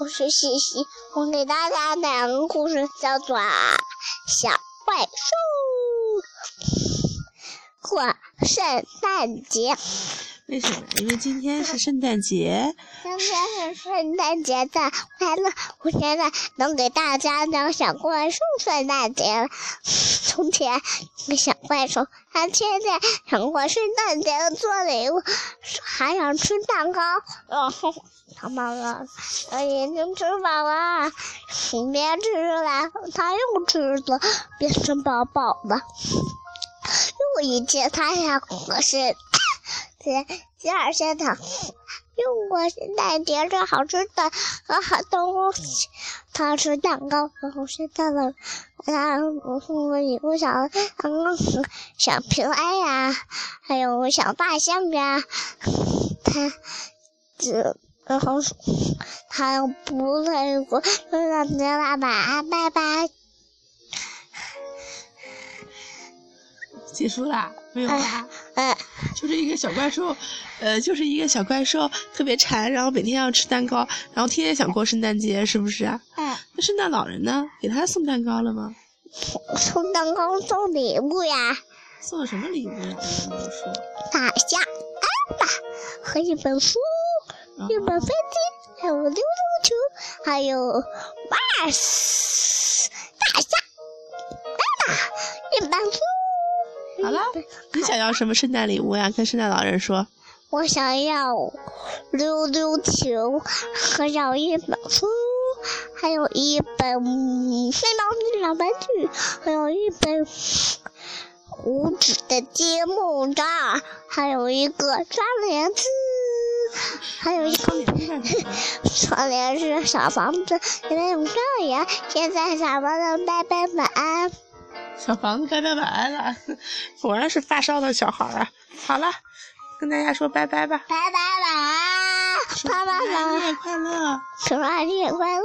我是西西，我给大家讲个故事，叫做《小怪兽》。过圣诞节，为什么？因为今天是圣诞节。今天是圣诞节的快乐，我现在能给大家讲小怪兽圣诞节了。从前，一个小怪兽，他天天想过圣诞节做礼物，还想吃蛋糕。然后他妈妈，我已经吃饱了，你别吃了。他又吃了，变成饱饱的。又一天，他想过圣节，第二天他又过圣诞节吃好吃的和好东西。他吃蛋糕，然后圣诞老他送我礼物，小嗯小平安呀，还有小大象呀。他这然后他不再过圣诞节了，晚安，拜拜。结束啦？没有啦？嗯，就是一个小怪兽，呃，就是一个小怪兽，特别馋，然后每天要吃蛋糕，然后天天想过圣诞节，是不是啊？嗯，那圣诞老人呢？给他送蛋糕了吗？送蛋糕送礼物呀。送了什么礼物呀？大象安娜和一本书，一本飞机，还有溜溜球，还有 Mars 大象安娜一本书。好了，你想要什么圣诞礼物呀？跟圣诞老人说。我想要溜溜球，还要一本书，还有一本飞毛小玩具，还有一本五指的积木杖，还有一个窗帘子，还有一个窗帘是小房子，里面有窗帘。现在小房子拜拜晚安。小房子拜拜晚安了，果然是发烧的小孩啊！好了，跟大家说拜拜吧。拜拜晚安，拜拜晚安，圣诞节快乐！圣诞节快乐！